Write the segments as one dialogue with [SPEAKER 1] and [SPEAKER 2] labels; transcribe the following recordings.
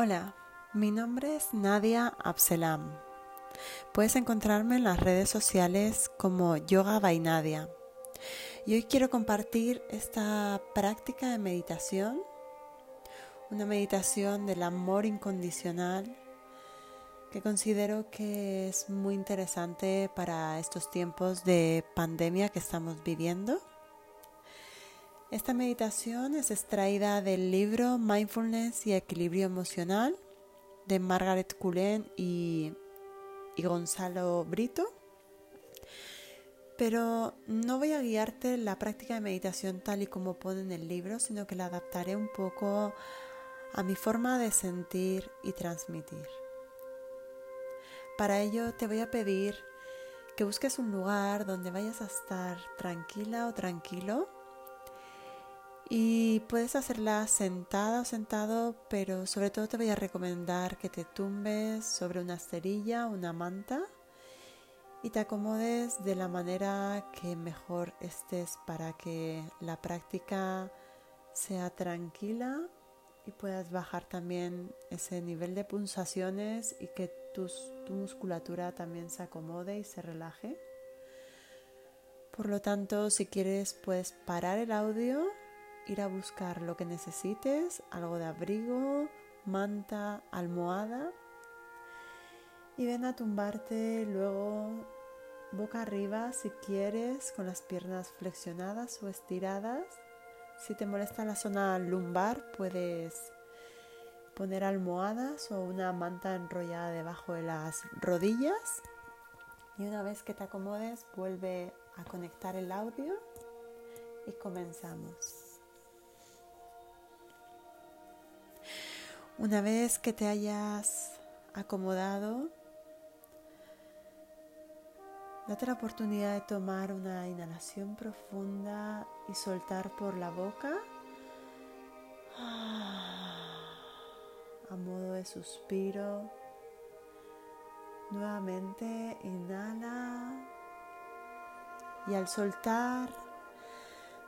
[SPEAKER 1] Hola, mi nombre es Nadia Abselam. Puedes encontrarme en las redes sociales como Yoga by Nadia. Y hoy quiero compartir esta práctica de meditación, una meditación del amor incondicional que considero que es muy interesante para estos tiempos de pandemia que estamos viviendo. Esta meditación es extraída del libro Mindfulness y Equilibrio Emocional de Margaret Cullen y, y Gonzalo Brito. Pero no voy a guiarte la práctica de meditación tal y como pone en el libro, sino que la adaptaré un poco a mi forma de sentir y transmitir. Para ello te voy a pedir que busques un lugar donde vayas a estar tranquila o tranquilo y puedes hacerla sentada o sentado, pero sobre todo te voy a recomendar que te tumbes sobre una esterilla, una manta y te acomodes de la manera que mejor estés para que la práctica sea tranquila y puedas bajar también ese nivel de pulsaciones y que tu musculatura también se acomode y se relaje. Por lo tanto, si quieres, puedes parar el audio ir a buscar lo que necesites, algo de abrigo, manta, almohada y ven a tumbarte luego boca arriba si quieres con las piernas flexionadas o estiradas. Si te molesta la zona lumbar puedes poner almohadas o una manta enrollada debajo de las rodillas y una vez que te acomodes vuelve a conectar el audio y comenzamos. Una vez que te hayas acomodado, date la oportunidad de tomar una inhalación profunda y soltar por la boca a modo de suspiro. Nuevamente inhala y al soltar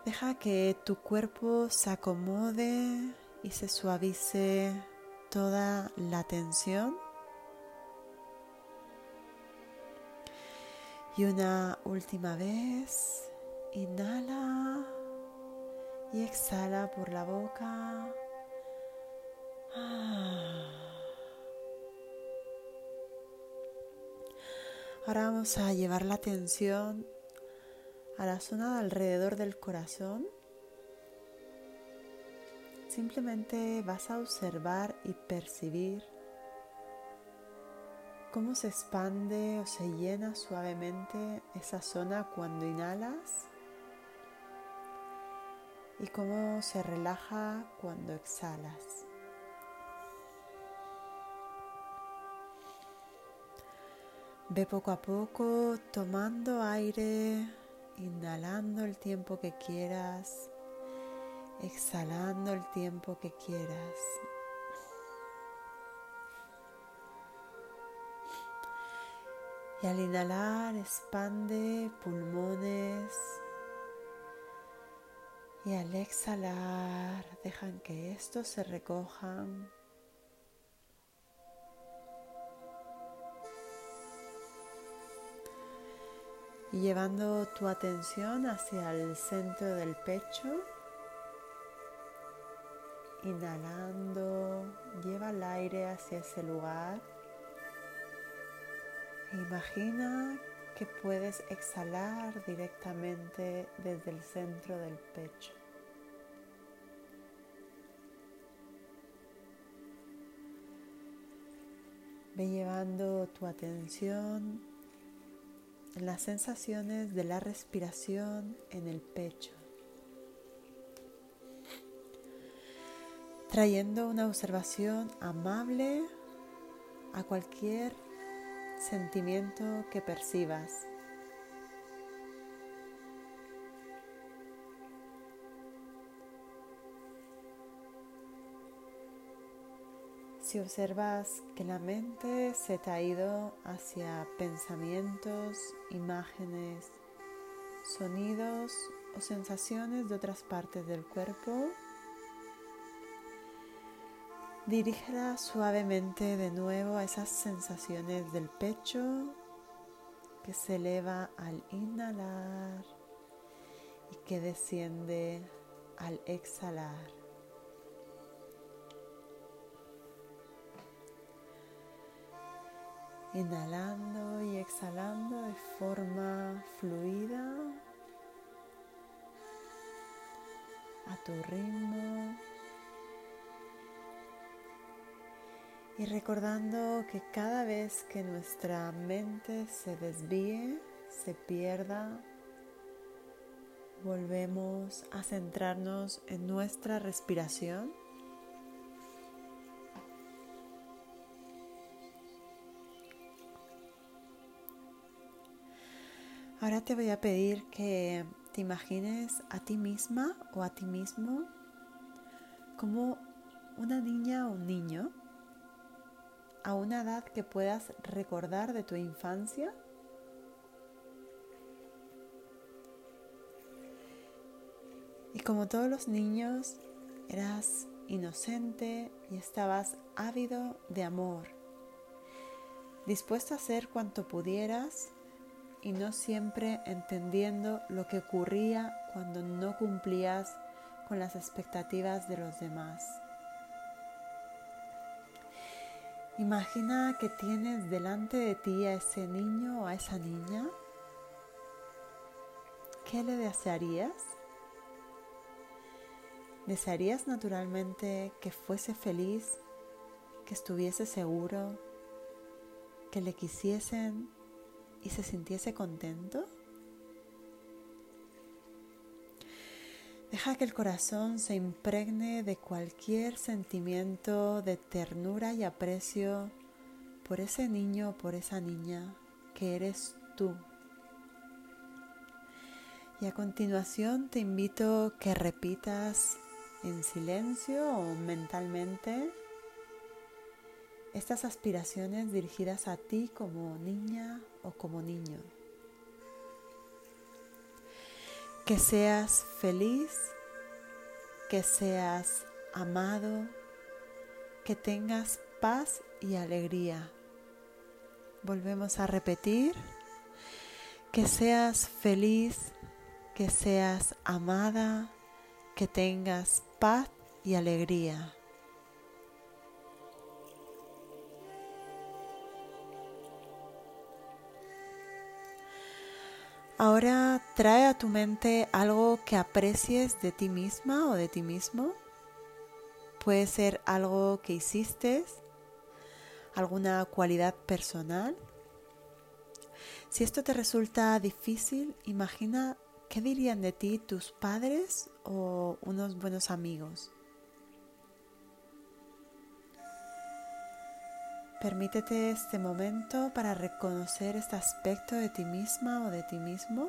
[SPEAKER 1] deja que tu cuerpo se acomode y se suavice toda la tensión. Y una última vez, inhala y exhala por la boca. Ahora vamos a llevar la atención a la zona de alrededor del corazón Simplemente vas a observar y percibir cómo se expande o se llena suavemente esa zona cuando inhalas y cómo se relaja cuando exhalas. Ve poco a poco tomando aire, inhalando el tiempo que quieras exhalando el tiempo que quieras. Y al inhalar expande pulmones y al exhalar dejan que estos se recojan. Y llevando tu atención hacia el centro del pecho, Inhalando, lleva el aire hacia ese lugar. E imagina que puedes exhalar directamente desde el centro del pecho. Ve llevando tu atención en las sensaciones de la respiración en el pecho. Trayendo una observación amable a cualquier sentimiento que percibas. Si observas que la mente se te ha ido hacia pensamientos, imágenes, sonidos o sensaciones de otras partes del cuerpo, Dirígela suavemente de nuevo a esas sensaciones del pecho que se eleva al inhalar y que desciende al exhalar. Inhalando y exhalando de forma fluida a tu ritmo. Y recordando que cada vez que nuestra mente se desvíe, se pierda, volvemos a centrarnos en nuestra respiración. Ahora te voy a pedir que te imagines a ti misma o a ti mismo como una niña o un niño a una edad que puedas recordar de tu infancia? Y como todos los niños, eras inocente y estabas ávido de amor, dispuesto a hacer cuanto pudieras y no siempre entendiendo lo que ocurría cuando no cumplías con las expectativas de los demás. Imagina que tienes delante de ti a ese niño o a esa niña. ¿Qué le desearías? ¿Desearías naturalmente que fuese feliz, que estuviese seguro, que le quisiesen y se sintiese contento? Deja que el corazón se impregne de cualquier sentimiento de ternura y aprecio por ese niño o por esa niña que eres tú. Y a continuación te invito que repitas en silencio o mentalmente estas aspiraciones dirigidas a ti como niña o como niño que seas feliz, que seas amado, que tengas paz y alegría. Volvemos a repetir, que seas feliz, que seas amada, que tengas paz y alegría. Ahora trae a tu mente algo que aprecies de ti misma o de ti mismo. Puede ser algo que hiciste, alguna cualidad personal. Si esto te resulta difícil, imagina qué dirían de ti tus padres o unos buenos amigos. Permítete este momento para reconocer este aspecto de ti misma o de ti mismo.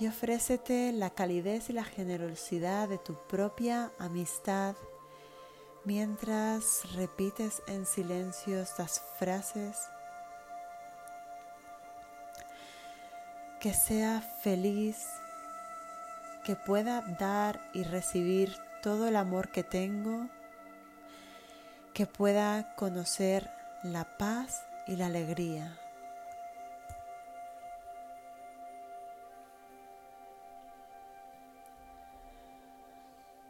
[SPEAKER 1] Y ofrécete la calidez y la generosidad de tu propia amistad mientras repites en silencio estas frases. Que sea feliz que pueda dar y recibir todo el amor que tengo, que pueda conocer la paz y la alegría.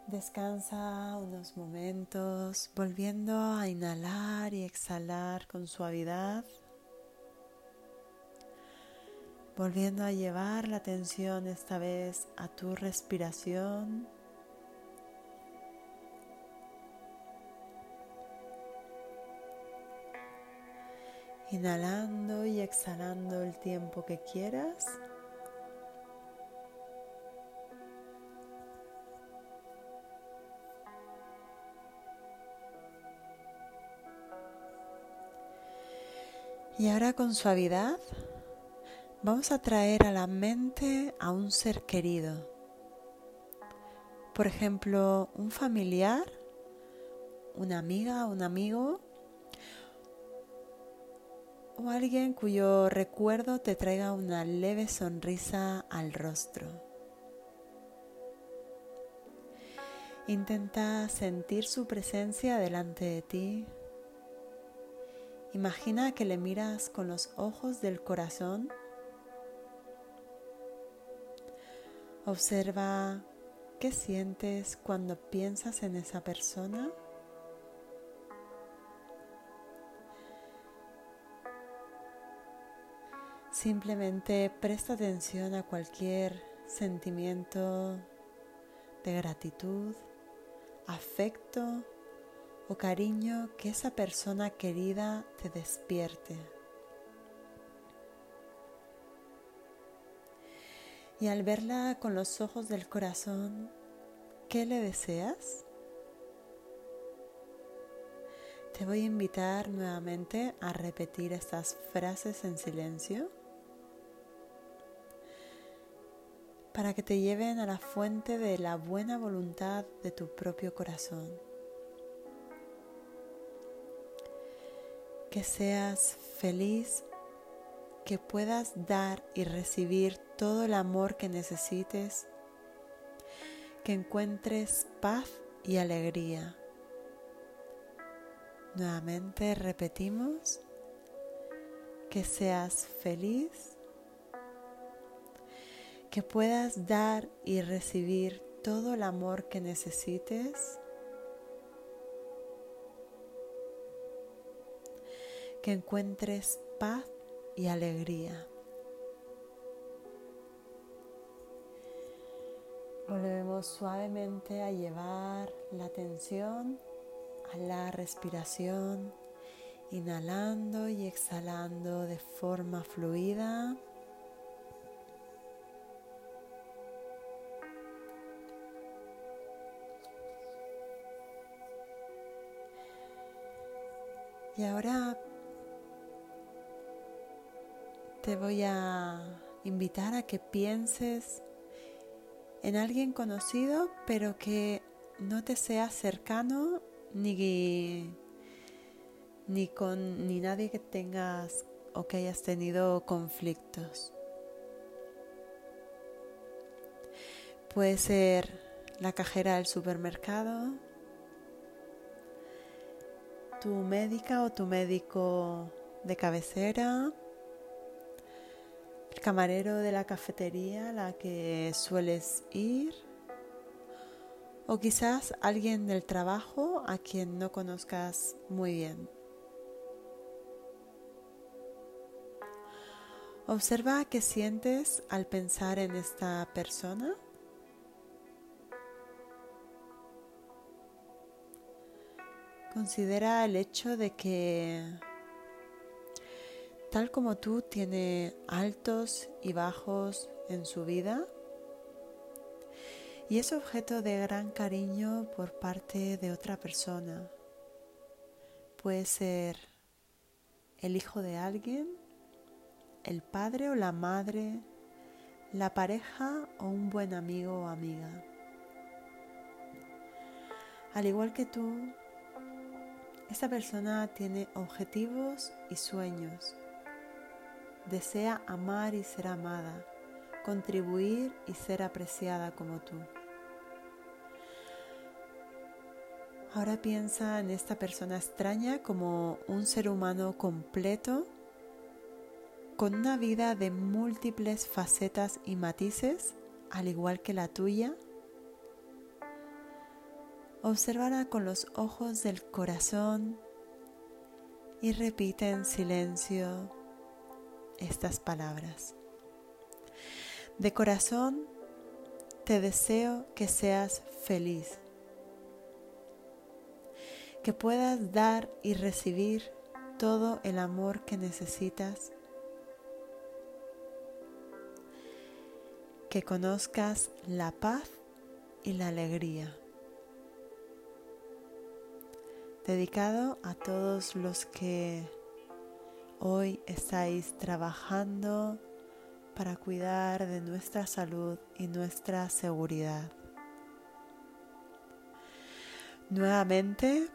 [SPEAKER 1] Descansa unos momentos volviendo a inhalar y exhalar con suavidad volviendo a llevar la atención esta vez a tu respiración. Inhalando y exhalando el tiempo que quieras. Y ahora con suavidad vamos a traer a la mente a un ser querido. Por ejemplo, un familiar, una amiga, un amigo o alguien cuyo recuerdo te traiga una leve sonrisa al rostro. Intenta sentir su presencia delante de ti. Imagina que le miras con los ojos del corazón. Observa qué sientes cuando piensas en esa persona. Simplemente presta atención a cualquier sentimiento de gratitud, afecto o cariño que esa persona querida te despierte. Y al verla con los ojos del corazón, ¿qué le deseas? Te voy a invitar nuevamente a repetir estas frases en silencio para que te lleven a la fuente de la buena voluntad de tu propio corazón. Que seas feliz, que puedas dar y recibir todo el amor que necesites, que encuentres paz y alegría. Nuevamente repetimos que seas feliz, que puedas dar y recibir todo el amor que necesites, que encuentres paz y alegría. Volvemos suavemente a llevar la atención a la respiración, inhalando y exhalando de forma fluida. Y ahora te voy a invitar a que pienses en alguien conocido, pero que no te sea cercano ni, ni con ni nadie que tengas o que hayas tenido conflictos. Puede ser la cajera del supermercado, tu médica o tu médico de cabecera, camarero de la cafetería a la que sueles ir, o quizás alguien del trabajo a quien no conozcas muy bien. Observa qué sientes al pensar en esta persona. Considera el hecho de que tal como tú tiene altos y bajos en su vida y es objeto de gran cariño por parte de otra persona. Puede ser el hijo de alguien, el padre o la madre, la pareja o un buen amigo o amiga. Al igual que tú, esta persona tiene objetivos y sueños. Desea amar y ser amada, contribuir y ser apreciada como tú. Ahora piensa en esta persona extraña como un ser humano completo, con una vida de múltiples facetas y matices, al igual que la tuya Obsérvala con los ojos del corazón y repite en silencio estas palabras. De corazón te deseo que seas feliz, que puedas dar y recibir todo el amor que necesitas, que conozcas la paz y la alegría dedicado a todos los que hoy estáis trabajando para cuidar de nuestra salud y nuestra seguridad. Nuevamente,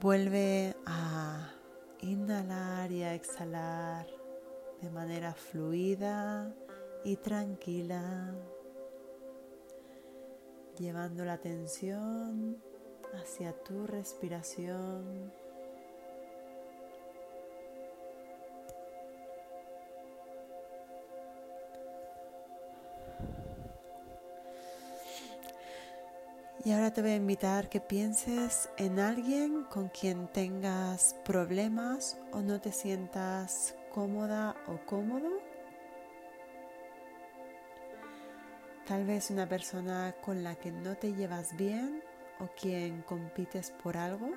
[SPEAKER 1] vuelve a inhalar y a exhalar de manera fluida y tranquila llevando la atención hacia tu respiración. Y ahora te voy a invitar que pienses en alguien con quien tengas problemas o no te sientas cómoda o cómodo. Tal vez una persona con la que no te llevas bien o quien compites por algo.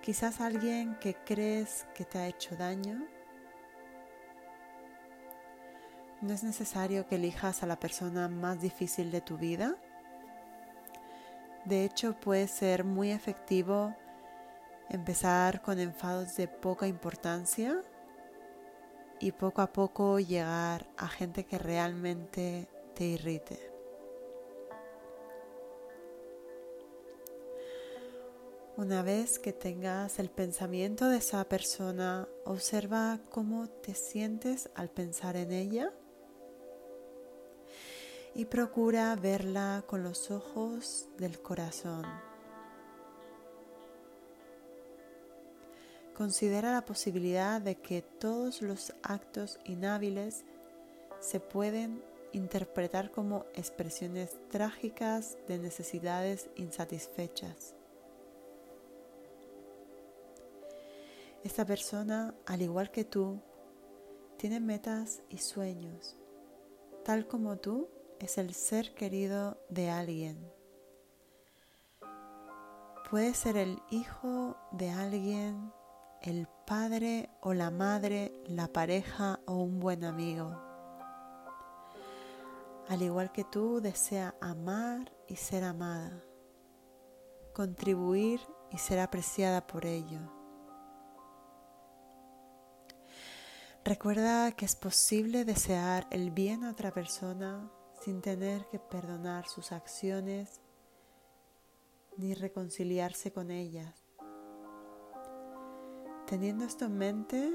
[SPEAKER 1] Quizás alguien que crees que te ha hecho daño. No es necesario que elijas a la persona más difícil de tu vida de hecho, puede ser muy efectivo empezar con enfados de poca importancia y poco a poco llegar a gente que realmente te irrite. Una vez que tengas el pensamiento de esa persona, observa cómo te sientes al pensar en ella y procura verla con los ojos del corazón. Considera la posibilidad de que todos los actos inhábiles se pueden interpretar como expresiones trágicas de necesidades insatisfechas. Esta persona, al igual que tú, tiene metas y sueños. Tal como tú, es el ser querido de alguien. Puede ser el hijo de alguien, el padre o la madre, la pareja o un buen amigo. Al igual que tú, desea amar y ser amada, contribuir y ser apreciada por ello. Recuerda que es posible desear el bien a otra persona sin tener que perdonar sus acciones ni reconciliarse con ellas. Teniendo esto en mente,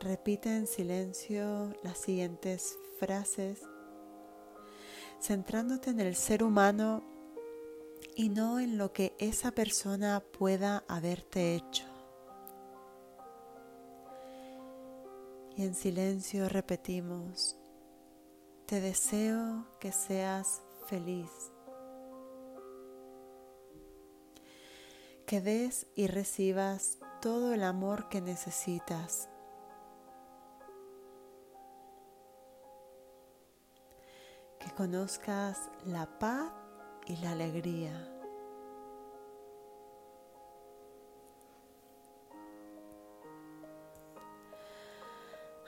[SPEAKER 1] repite en silencio las siguientes frases, centrándote en el ser humano y no en lo que esa persona pueda haberte hecho. Y en silencio repetimos, te deseo que seas feliz, que des y recibas todo el amor que necesitas. Que conozcas la paz y la alegría.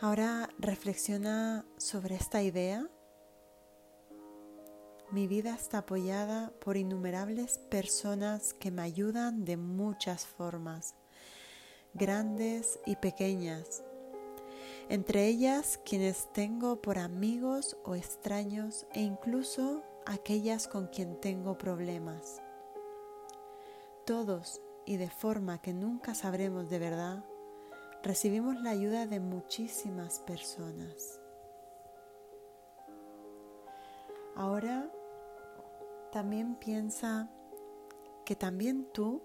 [SPEAKER 1] Ahora reflexiona sobre esta idea. Mi vida está apoyada por innumerables personas que me ayudan de muchas formas, grandes y pequeñas. Entre ellas quienes tengo por amigos o extraños e incluso aquellas con quien tengo problemas. Todos y de forma que nunca sabremos de verdad recibimos la ayuda de muchísimas personas. Ahora también piensa que también tú,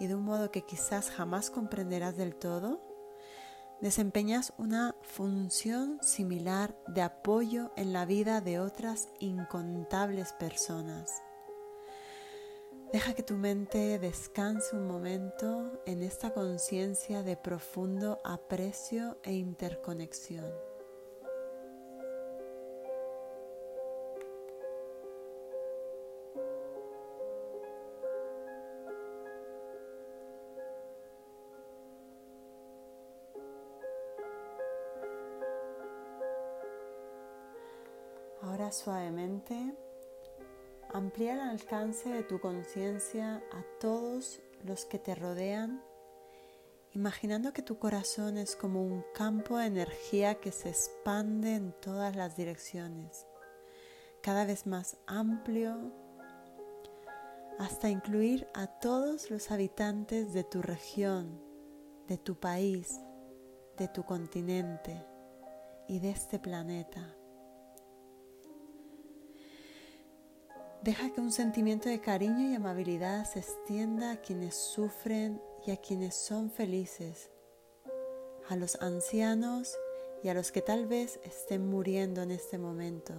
[SPEAKER 1] y de un modo que quizás jamás comprenderás del todo, desempeñas una función similar de apoyo en la vida de otras incontables personas. Deja que tu mente descanse un momento en esta conciencia de profundo aprecio e interconexión. Suavemente Amplía el alcance de tu conciencia a todos los que te rodean, imaginando que tu corazón es como un campo de energía que se expande en todas las direcciones, cada vez más amplio, hasta incluir a todos los habitantes de tu región, de tu país, de tu continente y de este planeta. Deja que un sentimiento de cariño y amabilidad se extienda a quienes sufren y a quienes son felices, a los ancianos y a los que tal vez estén muriendo en este momento,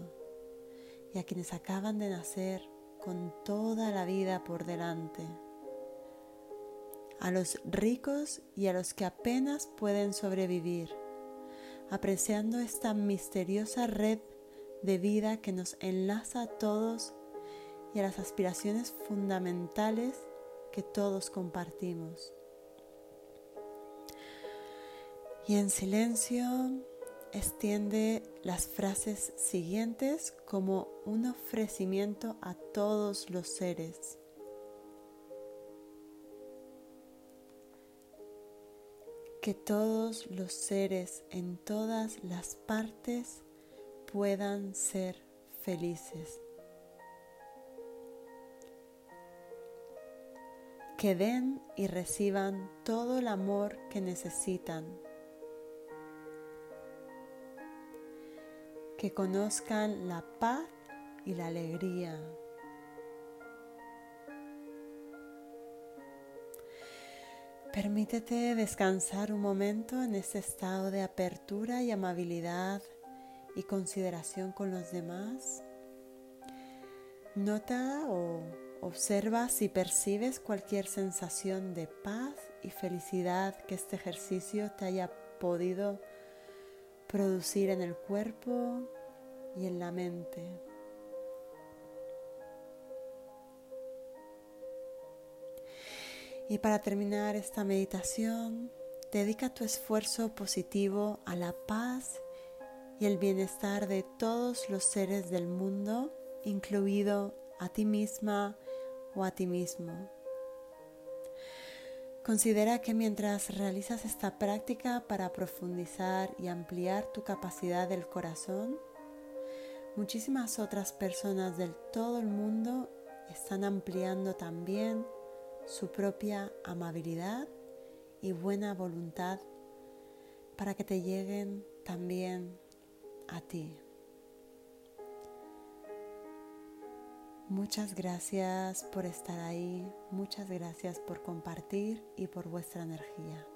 [SPEAKER 1] y a quienes acaban de nacer con toda la vida por delante, a los ricos y a los que apenas pueden sobrevivir, apreciando esta misteriosa red de vida que nos enlaza a todos y a las aspiraciones fundamentales que todos compartimos. Y en silencio extiende las frases siguientes como un ofrecimiento a todos los seres. Que todos los seres en todas las partes puedan ser felices. Que den y reciban todo el amor que necesitan que conozcan la paz y la alegría. Permítete descansar un momento en este estado de apertura y amabilidad y consideración con los demás. Nota o observa si percibes cualquier sensación de paz y felicidad que este ejercicio te haya podido producir en el cuerpo y en la mente. Y para terminar esta meditación, dedica tu esfuerzo positivo a la paz y el bienestar de todos los seres del mundo, incluido a ti misma o a ti mismo. Considera que mientras realizas esta práctica para profundizar y ampliar tu capacidad del corazón, muchísimas otras personas del todo el mundo están ampliando también su propia amabilidad y buena voluntad para que te lleguen también a ti. Muchas gracias por estar ahí, muchas gracias por compartir y por vuestra energía.